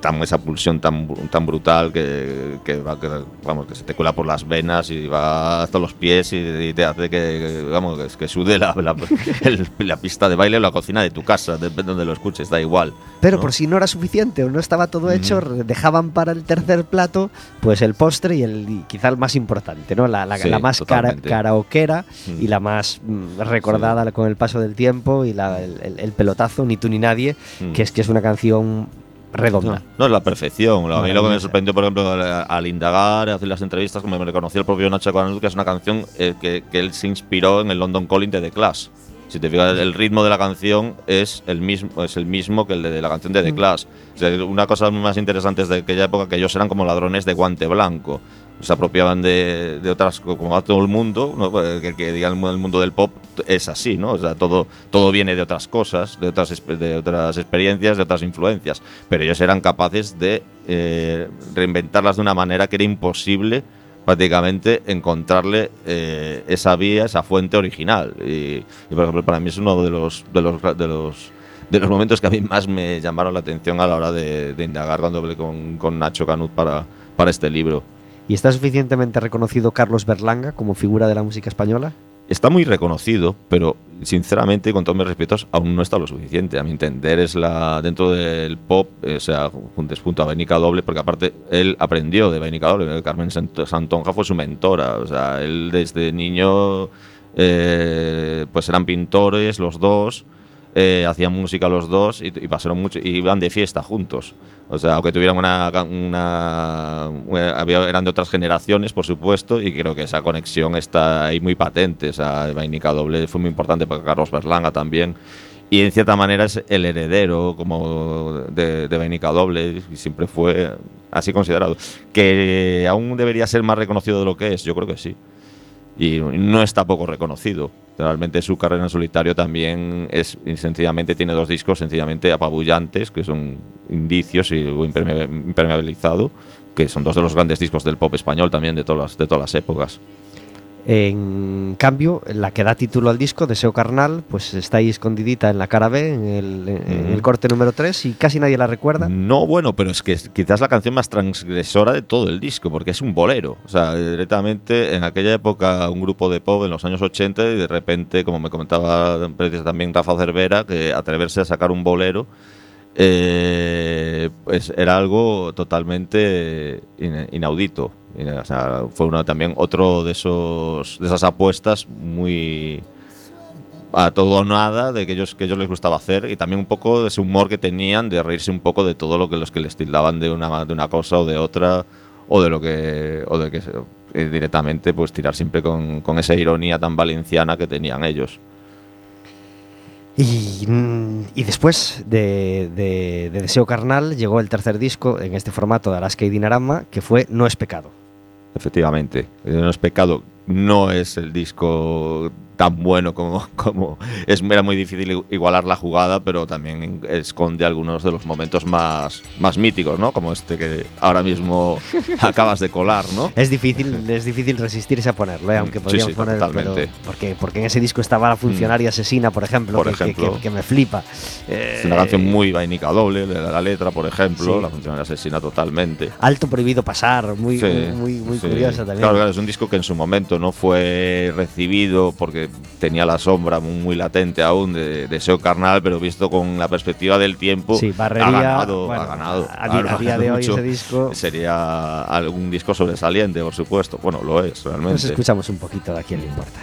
tan esa pulsión tan, tan brutal que, que va que, vamos que se te cuela por las venas y va hasta los pies y, y te hace que, vamos que, sude la, la, el- la pista de baile o la cocina de tu casa depende de donde lo escuches da igual Pero ¿no? por si no era suficiente o no estaba todo hecho, dejaban para el tercer plato pues el postre y el y quizá el más importante, ¿no? La, la- Sí, más cara, karaokera Mm. y la más mm, recordada con el paso del tiempo y la- el, el- el pelotazo, ni tú ni nadie, que es que es una canción redonda. No, es la perfección. A mí lo que me sorprendió, por ejemplo, al, al indagar, hacer las entrevistas, como me reconoció el propio Nacho Canut, que es una canción eh, que, que él se inspiró en el London Calling de The Clash. Si te fijas, el ritmo de la canción es el mismo, es el mismo que el de la canción de The Clash. O sea, una cosa más interesante de aquella época que ellos eran como ladrones de guante blanco. Se apropiaban de, de otras, como a todo el mundo, ¿no? Pues, que, que diga el mu- el mundo del pop es así, ¿no? O sea, todo, todo viene de otras cosas, de otras, de otras experiencias, de otras influencias. Pero ellos eran capaces de eh, reinventarlas de una manera que era imposible prácticamente encontrarle eh, esa vía, esa fuente original. Y, y, por ejemplo, para mí es uno de los, de los, de los, de los momentos que a mí más me llamaron la atención a la hora de, de indagar cuando hablé con, con Nacho Canut para, para este libro. ¿Y está suficientemente reconocido Carlos Berlanga como figura de la música española? Está muy reconocido, pero sinceramente, con todos mis respetos, aún no está lo suficiente. A mi entender, es la dentro del pop, eh, o sea, junto junto a Benica Doble, porque aparte él aprendió de Benica Doble. Carmen Sant- Santonja fue su mentora. O sea, él desde niño, eh, pues eran pintores los dos, eh, hacían música los dos y, y pasaron mucho, y iban de fiesta juntos. O sea, aunque tuvieran una, una, una- había- eran de otras generaciones, por supuesto, y creo que esa conexión está ahí muy patente. O sea, Vainica Doble fue muy importante para Carlos Berlanga también. Y en cierta manera es el heredero como de, de Vainica Doble y siempre fue así considerado. Que aún debería ser más reconocido de lo que es, yo creo que sí y no está poco reconocido. Realmente su carrera en solitario también es sencillamente tiene dos discos sencillamente apabullantes que son indicios y impermeabilizado que son dos de los grandes discos del pop español también de todas de todas las épocas. En cambio, la que da título al disco, Deseo Carnal, pues está ahí escondidita en la cara B, en el, en el corte número 3, y casi nadie la recuerda. No, bueno, pero es que es quizás la canción más transgresora de todo el disco, porque es un bolero. O sea, directamente en aquella época un grupo de pop en los años 80 y de repente, como me comentaba también Rafa Cervera, que atreverse a sacar un bolero eh, pues era algo totalmente in- inaudito. O fue también otro de esos de esas apuestas muy a todo o nada de que ellos que ellos les gustaba hacer y también un poco de ese humor que tenían de reírse un poco de todo lo que los que les tildaban de una de una cosa o de otra o de lo que o de que eh, directamente pues tirar siempre con, con esa ironía tan valenciana que tenían ellos. Y, después de, de- de Deseo Carnal llegó el tercer disco en este formato de Alaska y Dinarama, que fue No es pecado. Efectivamente, No es pecado, no es el disco tan bueno como, *laughs* como es era muy difícil igualar la jugada, pero también esconde algunos de los momentos más, más míticos, ¿no? Como este que ahora mismo *laughs* acabas de colar, ¿no? Es difícil, es difícil resistirse a ponerlo, ¿eh? aunque Sí, podríamos sí, poner, pero- porque, porque en ese disco estaba la funcionaria asesina, por ejemplo, Por que, ejemplo. que- que me flipa. Eh, Es una canción muy vainica doble, la, la letra, por ejemplo, Sí. la función de asesina totalmente. Alto prohibido pasar, muy, Sí, muy, muy sí. curiosa también. Claro, claro, es un disco que en su momento no fue recibido porque tenía la sombra muy, muy latente aún de Deseo Carnal, pero visto con la perspectiva del tiempo, Sí, barrería, ha ganado, bueno, ha ganado. a- día de hoy ese disco- Sería algún disco sobresaliente, por supuesto. Bueno, lo es, Nos realmente. escuchamos un poquito de a quién le importa.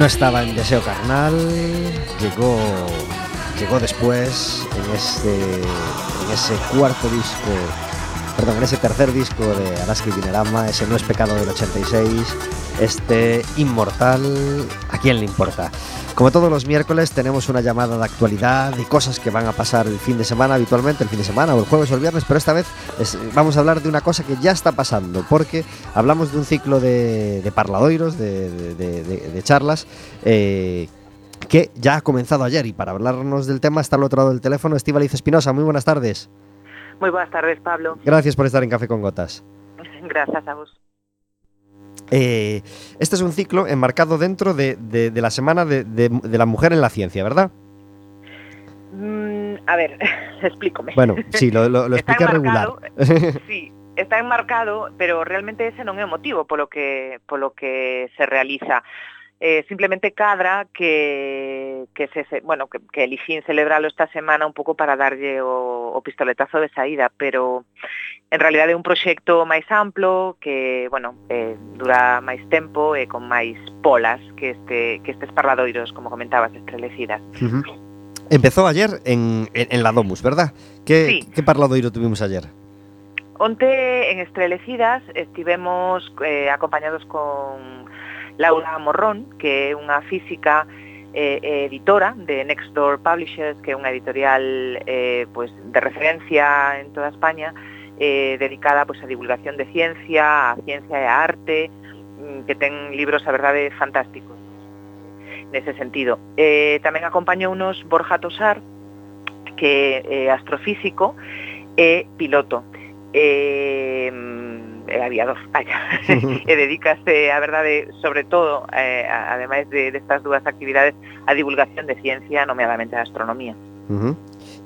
No estaba en Deseo Carnal, llegó, llegó después en ese, en ese cuarto disco, perdón, en ese tercer disco de Alaska Dinerama, ese No es Pecado del 86, este Inmortal, ¿a quién le importa? Como todos los miércoles tenemos una llamada de actualidad y cosas que van a pasar el fin de semana habitualmente, el fin de semana o el jueves o el viernes, pero esta vez es- vamos a hablar de una cosa que ya está pasando, porque hablamos de un ciclo de, de parladoiros, de, charlas, eh, que ya ha comenzado ayer y para hablarnos del tema está al otro lado del teléfono Estíbaliz Espinosa. Muy buenas tardes. Muy buenas tardes, Pablo. Gracias por estar en Café con Gotas. Gracias a vos. Eh, este es un ciclo enmarcado dentro de, de- de la Semana de, de- la Mujer en la Ciencia, ¿verdad? Mm, a ver, *laughs* explícame. Bueno, sí, lo, lo, *laughs* expliqué regular. *laughs* Sí, está enmarcado, pero realmente ese non é o motivo polo que polo que se realiza. eh, simplemente cadra que, que se, bueno, que, que elixín celebralo esta semana un pouco para darlle o, o pistoletazo de saída, pero en realidad é un proxecto máis amplo que, bueno, eh, dura máis tempo e con máis polas que este que estes parladoiros, como comentabas, estrelecidas. Uh -huh. Empezou ayer en, en, en la Domus, ¿verdad? Que, sí. que parladoiro tuvimos ayer? Onte en Estrelecidas estivemos eh, acompañados con Laura Morrón, que é unha física eh, editora de Next Door Publishers, que é unha editorial eh, pues, de referencia en toda España, eh, dedicada pues, a divulgación de ciencia, a ciencia e a arte, mm, que ten libros, a verdade, fantásticos nese sentido. Eh, tamén acompañounos Borja Tosar, que é astrofísico e piloto eh, aviador, dos, vaya, *laughs* e eh, dedícase, a verdade, sobre todo, eh, a, ademais de, destas de dúas actividades, a divulgación de ciencia, nomeadamente a astronomía. Uh -huh.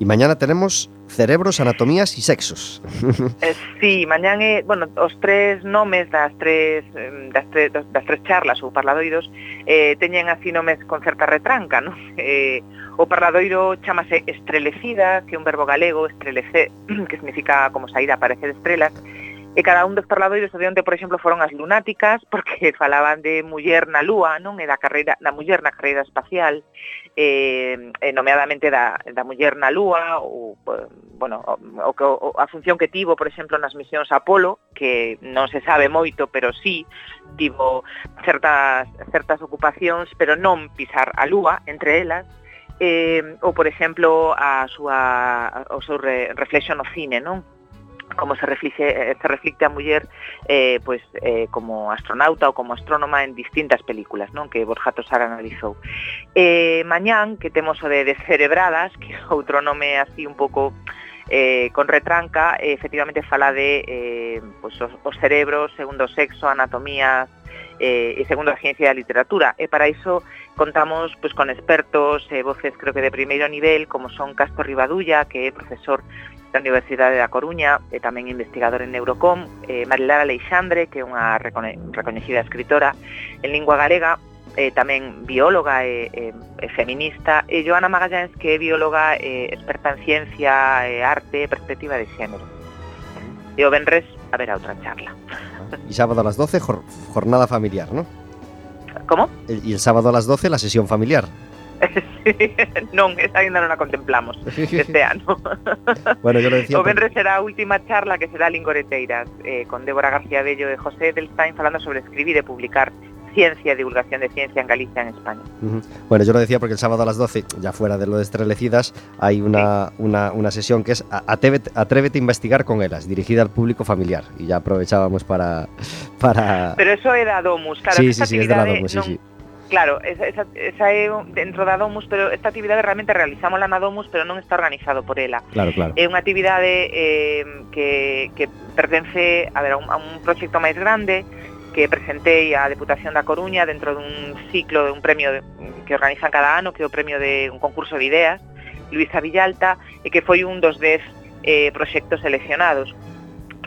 E mañana tenemos cerebros, anatomías e sexos. *laughs* eh, sí, mañán é, bueno, os tres nomes das tres das tres, das tres charlas ou parladoiros eh, teñen así nomes con certa retranca, non? Eh, o parladoiro chamase estrelecida, que é un verbo galego, estrelecer, *clears throat* que significa como saída, aparecer estrelas, E cada un dos parladoiros de onde, por exemplo, foron as lunáticas, *laughs* porque falaban de muller na lúa, non? E da carreira da muller na carreira espacial, eh, nomeadamente da, da muller na lúa, ou, bueno, o, o, a función que tivo, por exemplo, nas misións Apolo, que non se sabe moito, pero sí, tivo certas, certas ocupacións, pero non pisar a lúa, entre elas, eh, ou por exemplo a súa o seu re, reflexo no cine, non? como se reflexe, eh, se reflicte a muller eh, pois, eh, como astronauta ou como astrónoma en distintas películas non que Borja Tosar analizou. Eh, mañán, que temos o de Descerebradas, que é outro nome así un pouco eh, con retranca, eh, efectivamente fala de eh, pois, os, os cerebros, segundo sexo, anatomía, eh, e segundo a ciencia da literatura. E para iso contamos pois, con expertos, eh, voces creo que de primeiro nivel, como son Castro Ribadulla, que é profesor da Universidade da Coruña e tamén investigador en Neurocom, eh, Marilara Aleixandre, que é unha recoñecida escritora en lingua galega, eh, tamén bióloga e, e, e feminista, e Joana Magallans, que é bióloga e experta en ciencia, e arte e perspectiva de xénero. E o Benres haberá outra charla. Y sábado a las 12, jor- jornada familiar, ¿no? Como? El- Y el sábado a las 12, la sesión familiar. *laughs* non, esa ainda non a contemplamos este ano. *laughs* Bueno, yo lo decía. O Benres será a última charla que será Lingoreteiras, eh, con Débora García Bello e José Edelstein falando sobre escribir e publicar ciencia divulgación de ciencia en Galicia en España. Bueno, yo lo decía porque el sábado a las 12, ya fuera de lo de Estrelecidas, hay una, una, una sesión que es Atrévete, Atrévete a investigar con elas, dirigida al público familiar. Y ya aprovechábamos para. para... Pero eso da Domus, claro, sí, sí, sí, es de la actividade Domus, sí, sí. Claro, esa, esa, esa é dentro da Domus, pero esta actividade realmente realizámola na Domus, pero non está organizado por ela. Claro, claro. É unha actividade eh, que, que pertence a, ver, a, un, a un proxecto máis grande que presentei á Deputación da Coruña dentro dun ciclo de un premio de, que organizan cada ano, que é o premio de un concurso de ideas, Luisa Villalta, e que foi un dos dez eh, proxectos seleccionados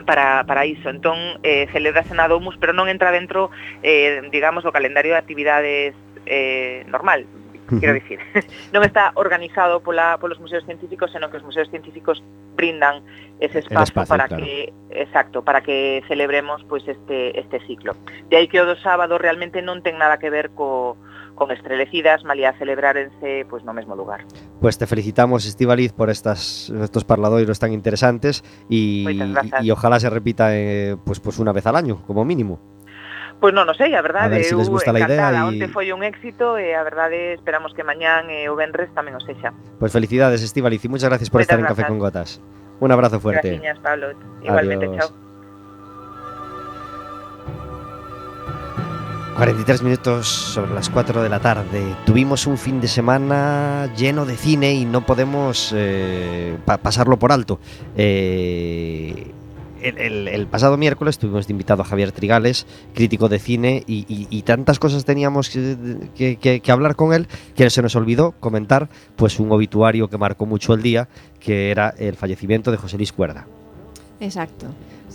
para, para iso. Entón, eh, celebrase na Domus, pero non entra dentro, eh, digamos, do calendario de actividades eh, normal, quero dicir. *laughs* non está organizado pola, polos museos científicos, senón que os museos científicos brindan ese espazo, espacio para claro. que exacto, para que celebremos pois este este ciclo. De aí que o do sábado realmente non ten nada que ver co con estrelecidas, malía celebrárense pois no mesmo lugar. Pues te felicitamos, Estivaliz, por estas, estos parladoiros tan interesantes y, Moitas grazas. y ojalá se repita eh, pues, pues una vez al año, como mínimo. Pois non, non sei, a verdade, A ver se les eu gusta la idea encantada, y- onte foi un éxito e a verdade esperamos que mañán e o venres tamén o sexa. Pues felicidades, Estivaliz, y muchas gracias por Moitas estar en Café con Gotas. Un abrazo fuerte. Graciñas, Pablo. Igualmente, Adiós. chao. 43 minutos sobre las 4 de la tarde. Tuvimos un fin de semana lleno de cine y no podemos eh, pa- pasarlo por alto. Eh, el, pasado miércoles tuvimos de invitado a Javier Trigales, crítico de cine, y, tantas cosas teníamos que hablar con él que se nos olvidó comentar pues un obituario que marcó mucho el día, que era el fallecimiento de José Luis Cuerda. Exacto.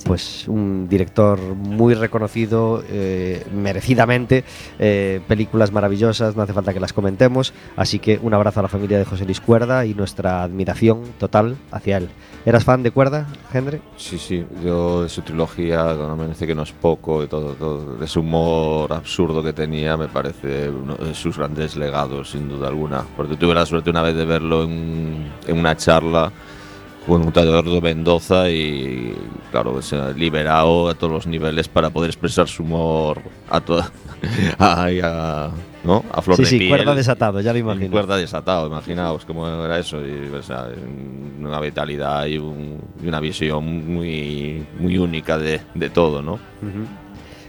Pues un director muy reconocido, eh, merecidamente, eh, películas maravillosas, no hace falta que las comentemos, así que un abrazo a la familia de José Luis Cuerda y nuestra admiración total hacia él. ¿Eras fan de Cuerda, Henry? Sí, sí, yo de su trilogía, no me parece que no es poco, de todo, todo, de ese humor absurdo que tenía, me parece uno de sus grandes legados, sin duda alguna. Porque tuve la suerte una vez de verlo en, en una charla con un Eduardo Mendoza y, claro, se ha liberado a todos los niveles para poder expresar su humor a toda. *laughs* a, a- ¿no? a flor Sí, de sí, piel. Cuerda desatado, ya lo imagino. Cuerda desatado, imaginaos cómo era eso. Y, o sea, una vitalidad y, un- y una visión muy, muy única de, de todo, ¿no?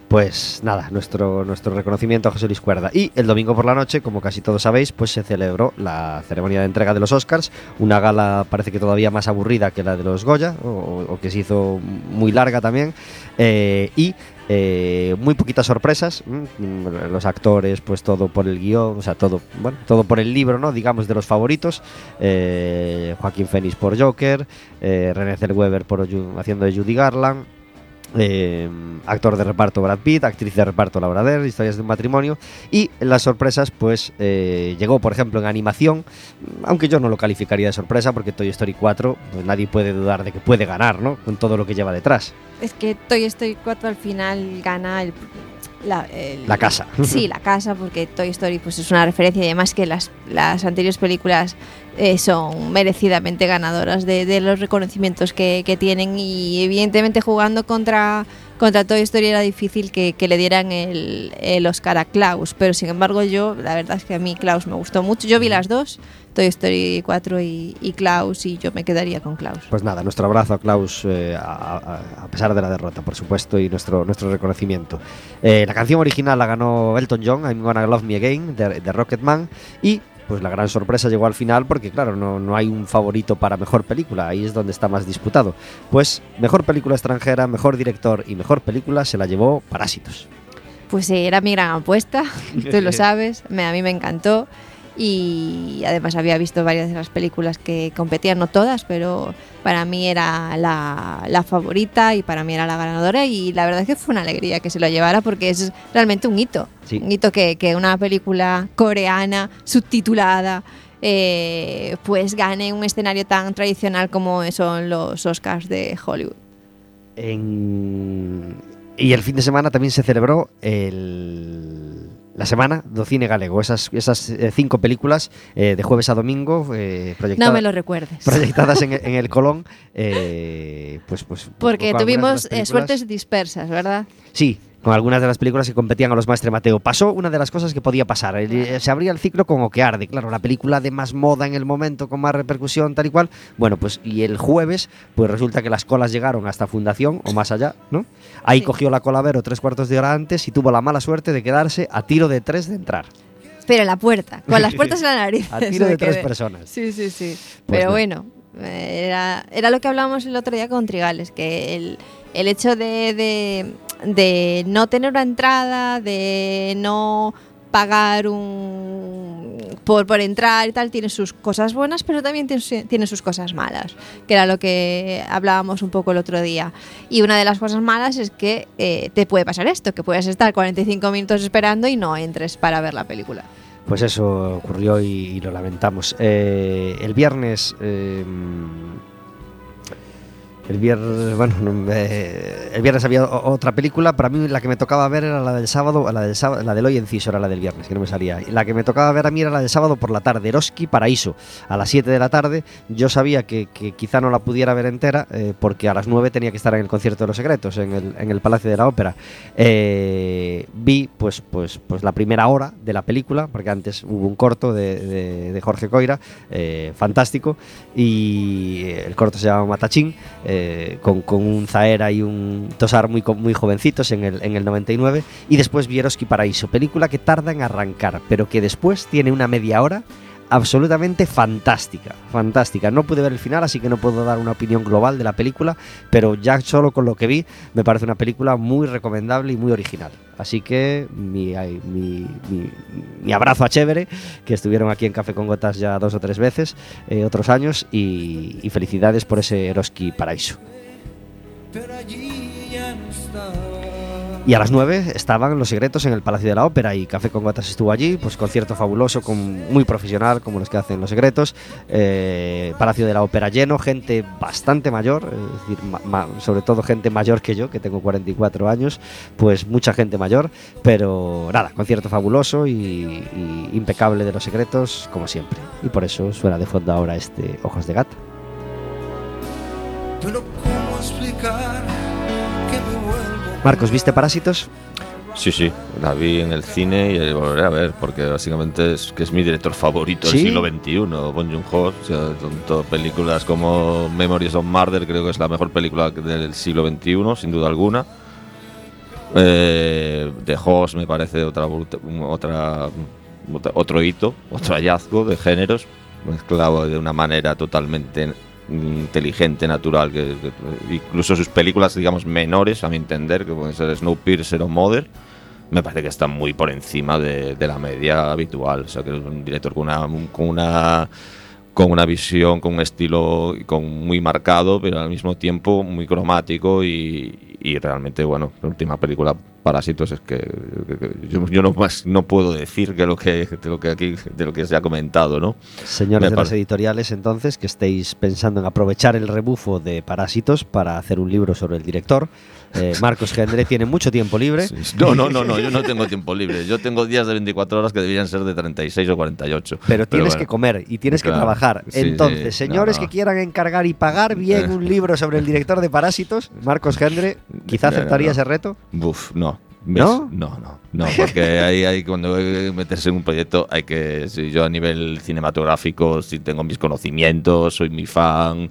Pues nada, nuestro, nuestro reconocimiento a José Luis Cuerda. Y el domingo por la noche, como casi todos sabéis, pues se celebró la ceremonia de entrega de los Oscars, una gala parece que todavía más aburrida que la de los Goya, o, que se hizo muy larga también, eh, y eh, muy poquitas sorpresas, mm, los actores, pues todo por el guion, o sea, todo, bueno, todo por el libro, ¿no? Digamos, de los favoritos, eh, Joaquín Phoenix por Joker, René Zellweger por, haciendo de Judy Garland, eh, actor de reparto Brad Pitt, actriz de reparto Laura Dern, historias de un matrimonio y las sorpresas pues eh, llegó por ejemplo en animación, aunque yo no lo calificaría de sorpresa porque Toy Story 4 pues nadie puede dudar de que puede ganar, ¿no? Con todo lo que lleva detrás. Es que Toy Story 4 al final gana el, la, el- La casa. Sí, la casa, porque Toy Story pues, es una referencia y además que las, las anteriores películas eh, son merecidamente ganadoras de, de los reconocimientos que, que tienen y evidentemente jugando contra, contra Toy Story era difícil que, le dieran el, el Oscar a Klaus, pero sin embargo yo, la verdad es que a mí Klaus me gustó mucho, yo vi las dos, Toy Story 4 y, y Klaus y yo me quedaría con Klaus. Pues nada, nuestro abrazo a Klaus eh, a pesar de la derrota, por supuesto, y nuestro, nuestro reconocimiento. Eh, la canción original la ganó Elton John, I'm Gonna Love Me Again, de, de Rocketman, y pues la gran sorpresa llegó al final porque, claro, no, no hay un favorito para mejor película, ahí es donde está más disputado. Pues mejor película extranjera, mejor director y mejor película se la llevó Parásitos. Pues sí, era mi gran apuesta, *laughs* tú lo *laughs* sabes, me, a mí me encantó y además había visto varias de las películas que competían, no todas, pero para mí era la, la favorita y para mí era la ganadora y la verdad es que fue una alegría que se lo llevara porque es realmente un hito, Sí. un hito que, que una película coreana subtitulada eh, pues gane un escenario tan tradicional como son los Oscars de Hollywood. En- Y el fin de semana también se celebró el- la semana do cine galego, esas, esas eh, cinco películas eh, de jueves a domingo eh, proyectada- No me lo recuerdes. proyectadas en, en el Colón, *laughs* eh, pues, pues Porque con algunas de tuvimos eh, suertes dispersas, ¿verdad? Sí, con algunas de las películas que competían a los Maestre Mateo. Pasó una de las cosas que podía pasar. Eh, se abría el ciclo con O que arde. Claro, la película de más moda en el momento, con más repercusión, tal y cual. Bueno, pues y el jueves, pues resulta que las colas llegaron hasta Fundación o más allá, ¿no? Ahí Sí. cogió la cola Vero tres cuartos de hora antes y tuvo la mala suerte de quedarse a tiro de tres de entrar. Pero en la puerta, con las *laughs* puertas en la nariz. A tiro de *laughs* tres personas. Sí, sí, sí. Pues Pero no. bueno, era, era lo que hablábamos el otro día con Trigales, que el, el hecho de, de- no tener una entrada, de no pagar un por, por entrar y tal, tiene sus cosas buenas, pero también tiene sus cosas malas, que era lo que hablábamos un poco el otro día. Y una de las cosas malas es que eh, te puede pasar esto, que puedes estar 45 minutos esperando y no entres para ver la película. Pues eso ocurrió y, y lo lamentamos. Eh, el viernes. eh, el viernes, bueno, no, eh, el había otra película. Para mí la que me tocaba ver era la del sábado, la del sábado, la del hoy enciso era la del viernes, que no me salía. La que me tocaba ver a mí era la del sábado por la tarde, Eroski Paraíso, a las 7 de la tarde. Yo sabía que, quizá no la pudiera ver entera eh, porque a las 9 tenía que estar en el concierto de los secretos, en el, en el Palacio de la Ópera. Eh, vi pues, pues, pues la primera hora de la película, porque antes hubo un corto de, de- Jorge Coira, eh, fantástico, y el corto se llama Matachín, con, con un Zaera y un Tosar muy, muy jovencitos en el, en el 99, y después vi Eroski Paraíso, película que tarda en arrancar, pero que después tiene una media hora absolutamente fantástica, fantástica. No pude ver el final, así que no puedo dar una opinión global de la película, pero ya solo con lo que vi me parece una película muy recomendable y muy original. Así que mi, abrazo a Chévere, que estuvieron aquí en Café con Gotas ya dos o tres veces, eh, otros años, y, felicidades por ese Eroski Paraíso. Y a las 9 estaban Los Secretos en el Palacio de la Ópera y Café con Gotas estuvo allí, pues concierto fabuloso, muy profesional como los que hacen Los Secretos, eh, Palacio de la Ópera lleno, gente bastante mayor, es decir, sobre todo gente mayor que yo, que tengo 44 años, pues mucha gente mayor, pero nada, concierto fabuloso y, impecable de Los Secretos, como siempre. Y por eso suena de fondo ahora este Ojos de Gata. Marcos, ¿viste Parásitos? Sí, sí, la vi en el cine y volveré a ver, porque básicamente es que es mi director favorito ¿Sí? del siglo XXI, Bong Joon-ho. O sea, tanto películas como Memories of Murder, creo que es la mejor película del siglo XXI, sin duda alguna. Eh, The Host me parece otra, otra- otro hito, otro hallazgo de géneros, mezclado de una manera totalmente inteligente, natural, que, incluso sus películas, digamos, menores, a mi entender, que pueden ser Snowpiercer o Mother, me parece que están muy por encima de, de la media habitual. O sea, que es un director con una, con una con una visión, con un estilo con muy marcado, pero al mismo tiempo muy cromático y, y realmente, bueno, la última película Parásitos es que, que- que yo, yo no más no puedo decir que lo que de lo que aquí de lo que se ha comentado, ¿no? Señores Me de las editoriales, entonces, que estéis pensando en aprovechar el rebufo de Parásitos para hacer un libro sobre el director. eh, *laughs* Marcos Gendre tiene mucho tiempo libre. No, no, no, no, yo no tengo tiempo libre. Yo tengo días de 24 horas que deberían ser de 36 o 48. Pero tienes bueno. que comer y tienes Claro, que trabajar. sí, Entonces, señores no, no. que quieran encargar y pagar bien un libro sobre el director de Parásitos, Marcos Gendre, quizá No, aceptaría no. ese reto. Buf, no. ¿No? No, no, no, porque ahí, ahí cuando hay que meterse en un proyecto hay que, si yo a nivel cinematográfico, si tengo mis conocimientos, soy mi fan,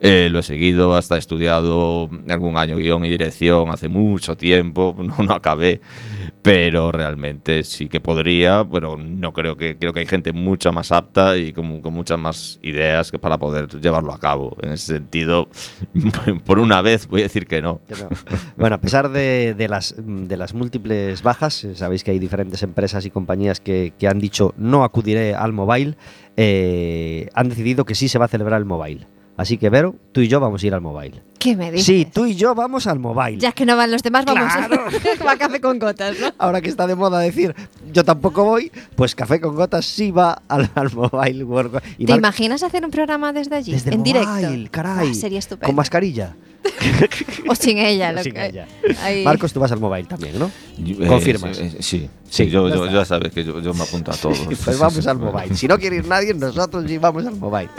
eh, lo he seguido, hasta he estudiado algún año guion y dirección hace mucho tiempo, *laughs* no, no acabé, pero realmente sí que podría, pero no creo que, creo que hay gente mucho más apta y con, con muchas más ideas que para poder llevarlo a cabo. En ese sentido, *laughs* por una vez voy a decir que no. No. Bueno, a pesar de, de las, de las múltiples bajas, eh, sabéis que hay diferentes empresas y compañías que, que han dicho no acudiré al mobile, eh, han decidido que sí se va a celebrar el mobile. Así que, Vero, tú y yo vamos a ir al mobile. ¿Qué me dices? Sí, tú y yo vamos al mobile. Ya que no van los demás, vamos Claro. *laughs* a café con gotas, ¿no? Ahora que está de moda decir yo tampoco voy, pues Café con Gotas sí va al, *laughs* al Mobile World Cup. Y ¿Te Mar- imaginas hacer un programa desde allí? Desde el en directo. mobile, caray. Ah, sería estupendo. Con mascarilla. *laughs* O sin ella. lo Sin que- ella. Ahí. Marcos, tú vas al Mobile también, ¿no? Eh, ¿Confirmas? sí, eh, sí, Sí, sí, yo, ya yo- ya sabes que yo, yo me apunto a todo. Pues vamos al Mobile. *laughs* Si no quiere ir nadie, nosotros sí vamos al Mobile.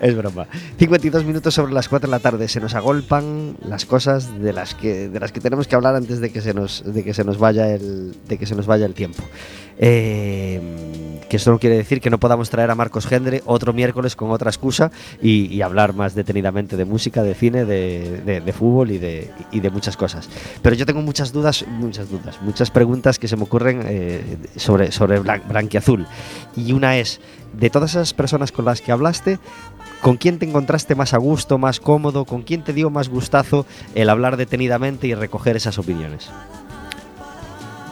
Es broma. 52 minutos sobre las 4 de la tarde. Se nos agolpan las cosas de las que, de las que tenemos que hablar antes de que se nos, de que se nos, vaya, el, de que se nos vaya el tiempo. Eh, que esto no quiere decir que no podamos traer a Marcos Gendre otro miércoles con otra excusa y, hablar más detenidamente de música, de cine, de, de- de fútbol y de, y de muchas cosas. Pero yo tengo muchas dudas, muchas dudas, muchas preguntas que se me ocurren eh, sobre, sobre Blan- Blanquiazul. Y una es, de todas esas personas con las que hablaste, ¿con quién te encontraste más a gusto, más cómodo? ¿Con quién te dio más gustazo el hablar detenidamente y recoger esas opiniones?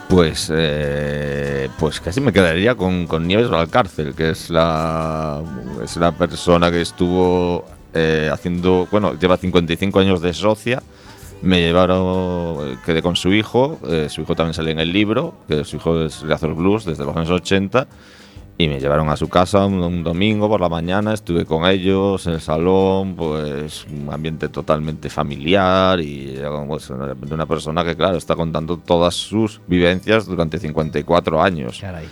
Pues, eh, pues casi me quedaría con, con Nieves Valcárcel, que es la, es la persona que estuvo eh, haciendo, bueno, lleva 55 años de socia. Me llevaron, quedé con su hijo, eh, su hijo también sale en el libro, que su hijo es Azor Blues desde los años 80. Y me llevaron a su casa un, un domingo por la mañana, estuve con ellos en el salón, pues un ambiente totalmente familiar y pues, de una persona que, claro, está contando todas sus vivencias durante 54 años. Caray.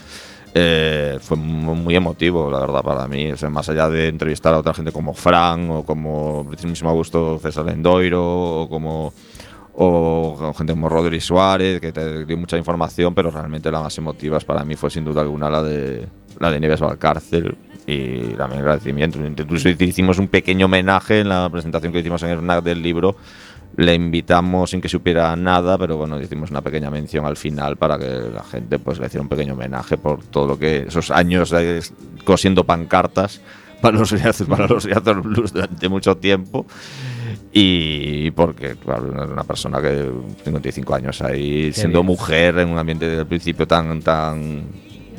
Eh, fue mu- muy emotivo, la verdad, para mí. O sea, más allá de entrevistar a otra gente como Fran o como el mismo Augusto César Lendoiro o como o gente como Rodri Suárez, que te dio mucha información, pero realmente la más emotiva para mí fue sin duda alguna la de la de Nieves Valcárcel y también agradecimiento. Incluso hicimos un pequeño homenaje en la presentación que hicimos en el FNAC del libro. Le invitamos sin que supiera nada, pero bueno, hicimos una pequeña mención al final para que la gente pues le hiciera un pequeño homenaje por todo lo que esos años eh, cosiendo pancartas *laughs* para los Riazor- para los Blues durante mucho tiempo y porque claro, una persona que 55 años ahí siendo bien. mujer en un ambiente desde el principio tan tan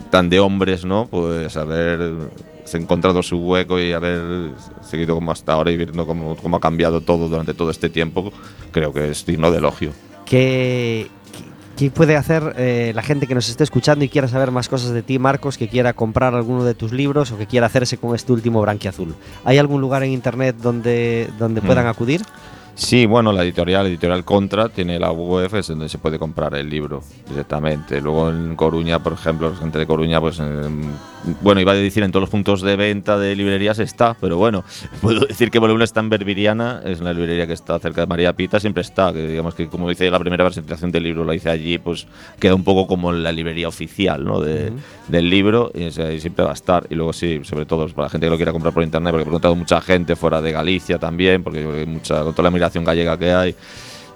tan de hombres, ¿no? Pues haber encontrado su hueco y haber seguido como hasta ahora y viendo cómo, cómo ha cambiado todo durante todo este tiempo, creo que es digno de elogio. ¿Qué, qué puede hacer eh, la gente que nos esté escuchando y quiera saber más cosas de ti, Marcos, que quiera comprar alguno de tus libros o que quiera hacerse con este último Branquiazul? ¿Hay algún lugar en internet donde, donde puedan Mm. acudir? Sí, bueno, la editorial, editorial Contra, tiene la web, es donde se puede comprar el libro directamente. Luego en Coruña, por ejemplo, la gente de Coruña, pues, em, bueno, iba a decir en todos los puntos de venta de librerías está, pero bueno, *laughs* puedo decir que Volumen está en Berbiriana, es una librería que está cerca de María Pita, siempre está, que digamos que como hice la primera presentación del libro, la hice allí, pues queda un poco como la librería oficial, ¿no? De, del libro, y, o sea, y siempre va a estar. Y luego sí, sobre todo para la gente que lo quiera comprar por internet, porque he preguntado a mucha gente fuera de Galicia también, porque mucha, con toda la migración gallega que hay,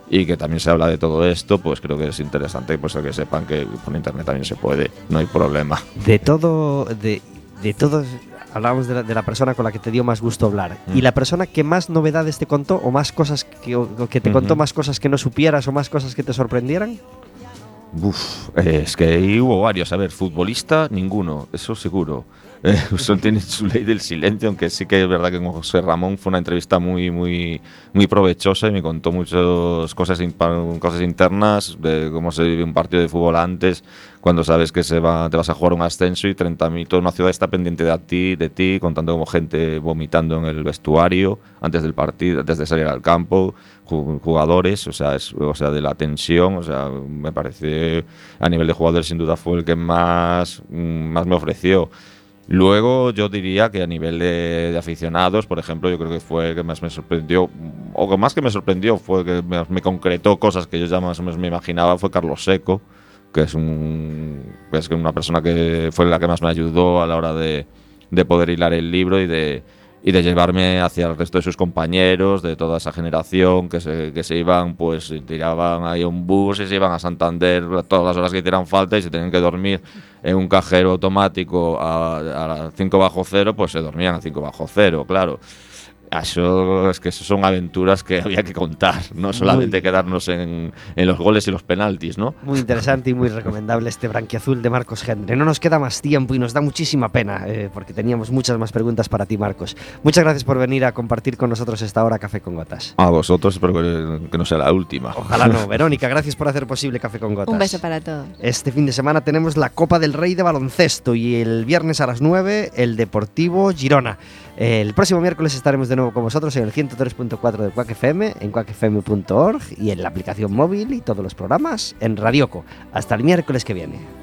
y que también se habla de todo esto, pues creo que es interesante pues que sepan que por internet también se puede, no hay problema. De todo, de, de todos, hablábamos de la, de la persona con la que te dio más gusto hablar. Mm. ¿Y la persona que más novedades te contó o más cosas que, o- que te contó Ujú. más cosas que no supieras o más cosas que te sorprendieran? Uf, es que hubo varios. A ver, futbolista, ninguno, eso seguro. *laughs* Eh, solo tiene su ley del silencio, aunque sí que es verdad que con José Ramón fue una entrevista muy, muy, muy provechosa y me contó muchas cosas, cosas internas de cómo se vive un partido de fútbol antes, cuando sabes que se va, te vas a jugar un ascenso y 30.000, toda una ciudad está pendiente de ti, de ti, contando como gente vomitando en el vestuario antes del partido, antes de salir al campo, ju- jugadores, o sea, es, o sea, de la tensión, o sea, me parece a nivel de jugador sin duda fue el que más, mm, más me ofreció. Luego yo diría que a nivel de, aficionados, por ejemplo, yo creo que fue que más me sorprendió, o que más que me sorprendió, fue que me, me concretó cosas que yo ya más o menos me imaginaba, fue Carlos Seco, que es, un, una persona que fue la que más me ayudó a la hora de poder hilar el libro y de, y de llevarme hacia el resto de sus compañeros, de toda esa generación que se, que se iban, pues tiraban ahí un bus y se iban a Santander todas las horas que hicieran falta y se tenían que dormir en un cajero automático a, a 5 bajo cero, pues se dormían a 5 bajo cero, claro. Eso es que eso son aventuras que *laughs* había que contar, no solamente quedarnos en, en los goles y los penaltis, ¿no? Muy interesante y muy recomendable este Branquiazul de Marcos Gendre. No nos queda más tiempo y nos da muchísima pena eh, porque teníamos muchas más preguntas para ti, Marcos. Muchas gracias por venir a compartir con nosotros esta hora Café con Gotas. A vosotros, espero que, que no sea la última. Ojalá no. *laughs* Verónica, gracias por hacer posible Café con Gotas. Un beso para todos. Este fin de semana tenemos la Copa del Rey de baloncesto y el viernes a las 9 el Deportivo Girona. El próximo miércoles estaremos de con vosotros en el 103.4 de Quack FM, en quackfm.org y en la aplicación móvil y todos los programas en Radioco. Hasta el miércoles que viene.